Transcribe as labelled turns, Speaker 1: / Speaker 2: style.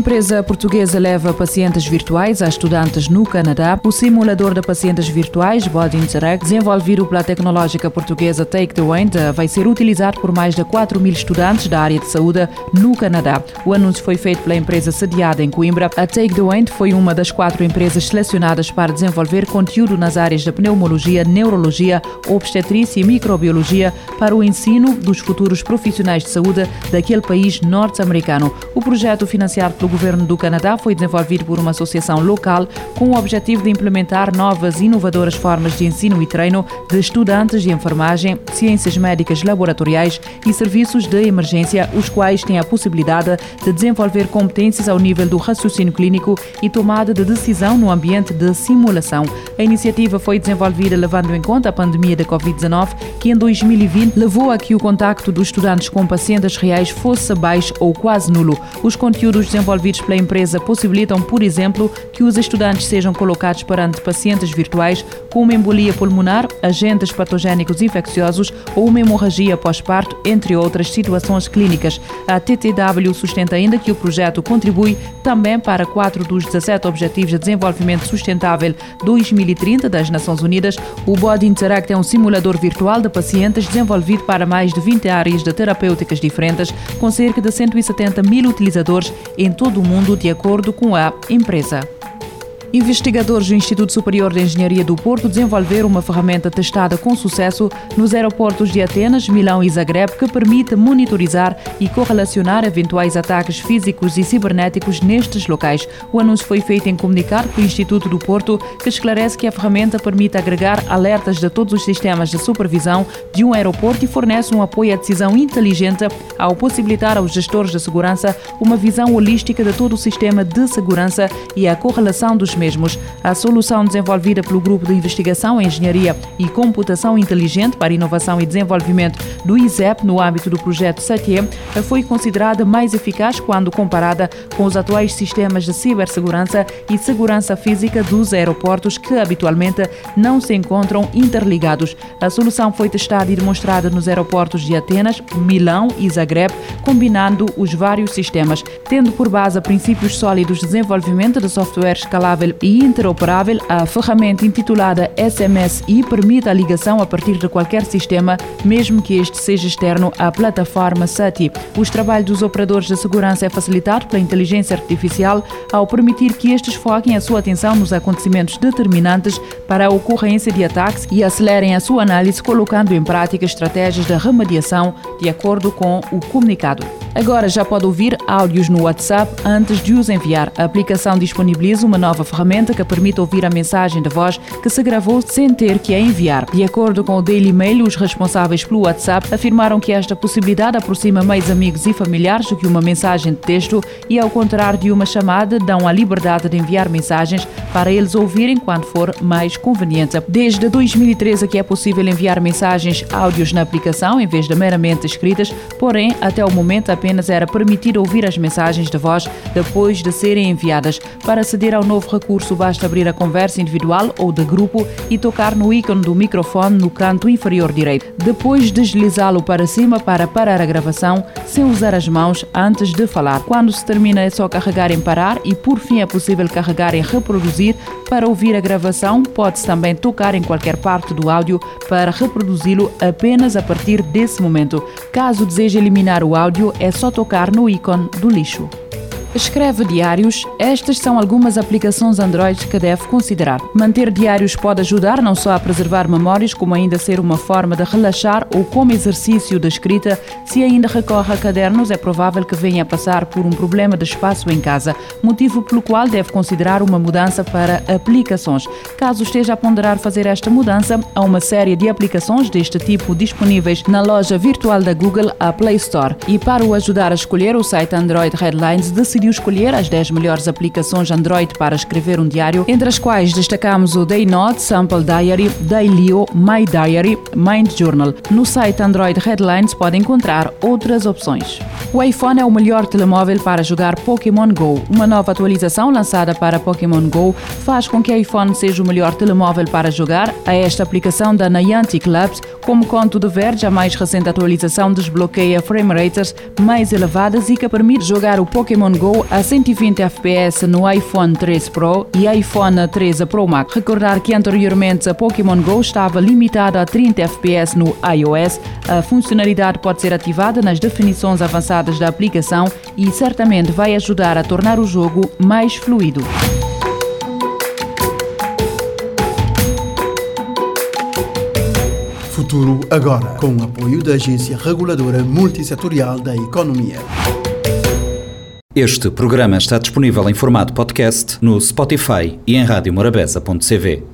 Speaker 1: empresa portuguesa leva pacientes virtuais a estudantes no Canadá. O simulador de pacientes virtuais Body Interact, desenvolvido pela tecnológica portuguesa Take the Wind, vai ser utilizado por mais de 4 mil estudantes da área de saúde no Canadá. O anúncio foi feito pela empresa sediada em Coimbra. A Take the Wind foi uma das quatro empresas selecionadas para desenvolver conteúdo nas áreas de pneumologia, neurologia, obstetrícia e microbiologia para o ensino dos futuros profissionais de saúde daquele país norte-americano. O projeto financiado pelo governo do Canadá foi desenvolvido por uma associação local com o objetivo de implementar novas e inovadoras formas de ensino e treino de estudantes de enfermagem, ciências médicas laboratoriais e serviços de emergência, os quais têm a possibilidade de desenvolver competências ao nível do raciocínio clínico e tomada de decisão no ambiente de simulação. A iniciativa foi desenvolvida levando em conta a pandemia da Covid-19, que em 2020 levou a que o contacto dos estudantes com pacientes reais fosse baixo ou quase nulo. Os conteúdos desenvolvidos pela empresa possibilitam, por exemplo, que os estudantes sejam colocados perante pacientes virtuais com uma embolia pulmonar, agentes patogénicos infecciosos ou uma hemorragia pós-parto, entre outras situações clínicas. A TTW sustenta ainda que o projeto contribui também para quatro dos 17 Objetivos de Desenvolvimento Sustentável 2030 das Nações Unidas. O Body Interact é um simulador virtual de pacientes desenvolvido para mais de 20 áreas de terapêuticas diferentes, com cerca de 170 mil utilizadores em todo o mundo, de acordo com a empresa. Investigadores do Instituto Superior de Engenharia do Porto desenvolveram uma ferramenta testada com sucesso nos aeroportos de Atenas, Milão e Zagreb que permite monitorizar e correlacionar eventuais ataques físicos e cibernéticos nestes locais. O anúncio foi feito em comunicado pelo Instituto do Porto, que esclarece que a ferramenta permite agregar alertas de todos os sistemas de supervisão de um aeroporto e fornece um apoio à decisão inteligente ao possibilitar aos gestores de segurança uma visão holística de todo o sistema de segurança e a correlação dos mesmos. A solução desenvolvida pelo Grupo de Investigação, Engenharia e Computação Inteligente para Inovação e Desenvolvimento do ISEP no âmbito do projeto SATIE foi considerada mais eficaz quando comparada com os atuais sistemas de cibersegurança e segurança física dos aeroportos que habitualmente não se encontram interligados. A solução foi testada e demonstrada nos aeroportos de Atenas, Milão e Zagreb, combinando os vários sistemas, tendo por base princípios sólidos de desenvolvimento de software escalável e interoperável, a ferramenta intitulada SMSI permite a ligação a partir de qualquer sistema, mesmo que este seja externo à plataforma SATI. Os trabalhos dos operadores de segurança é facilitado pela inteligência artificial ao permitir que estes foquem a sua atenção nos acontecimentos determinantes para a ocorrência de ataques e acelerem a sua análise, colocando em prática estratégias de remediação de acordo com o comunicado. Agora já pode ouvir áudios no WhatsApp antes de os enviar. A aplicação disponibiliza uma nova ferramenta que permite ouvir a mensagem de voz que se gravou sem ter que a enviar. De acordo com o Daily Mail, os responsáveis pelo WhatsApp afirmaram que esta possibilidade aproxima mais amigos e familiares do que uma mensagem de texto e, ao contrário de uma chamada, dão a liberdade de enviar mensagens para eles ouvirem quando for mais conveniente. Desde 2013 que é possível enviar mensagens áudios na aplicação em vez de meramente escritas, porém, até o momento apenas era permitido ouvir as mensagens de voz depois de serem enviadas. Para aceder ao novo recurso, basta abrir a conversa individual ou de grupo e tocar no ícone do microfone no canto inferior direito. Depois deslizá-lo para cima para parar a gravação, sem usar as mãos antes de falar. Quando se termina, é só carregar em parar e, por fim, é possível carregar em reproduzir para ouvir a gravação. Pode-se também tocar em qualquer parte do áudio para reproduzi-lo apenas a partir desse momento. Caso deseje eliminar o áudio, é só tocar no ícone do lixo. Escreve diários. Estas são algumas aplicações Android que deve considerar. Manter diários pode ajudar não só a preservar memórias, como ainda ser uma forma de relaxar ou como exercício da escrita. Se ainda recorre a cadernos, é provável que venha a passar por um problema de espaço em casa, motivo pelo qual deve considerar uma mudança para aplicações. Caso esteja a ponderar fazer esta mudança, há uma série de aplicações deste tipo disponíveis na loja virtual da Google, a Play Store. E para o ajudar a escolher, o site Android Headlines decidiu decidiu escolher as 10 melhores aplicações Android para escrever um diário, entre as quais destacamos o Daynote, Sample Diary, Dailyo, My Diary, Mind Journal. No site Android Headlines pode encontrar outras opções. O iPhone é o melhor telemóvel para jogar Pokémon Go. Uma nova atualização lançada para Pokémon Go faz com que o iPhone seja o melhor telemóvel para jogar. A esta aplicação da Niantic Labs, Como conto de Verge, a mais recente atualização desbloqueia frame rates mais elevadas e que permite jogar o Pokémon Go a 120 FPS no iPhone 13 Pro e iPhone 13 Pro Max. Recordar que anteriormente a Pokémon Go estava limitada a 30 FPS no iOS. A funcionalidade pode ser ativada nas definições avançadas da aplicação e certamente vai ajudar a tornar o jogo mais fluido.
Speaker 2: Futuro agora, com o apoio da Agência Reguladora Multissetorial da Economia.
Speaker 3: Este programa está disponível em formato podcast no Spotify e em radiomorabeza.cv.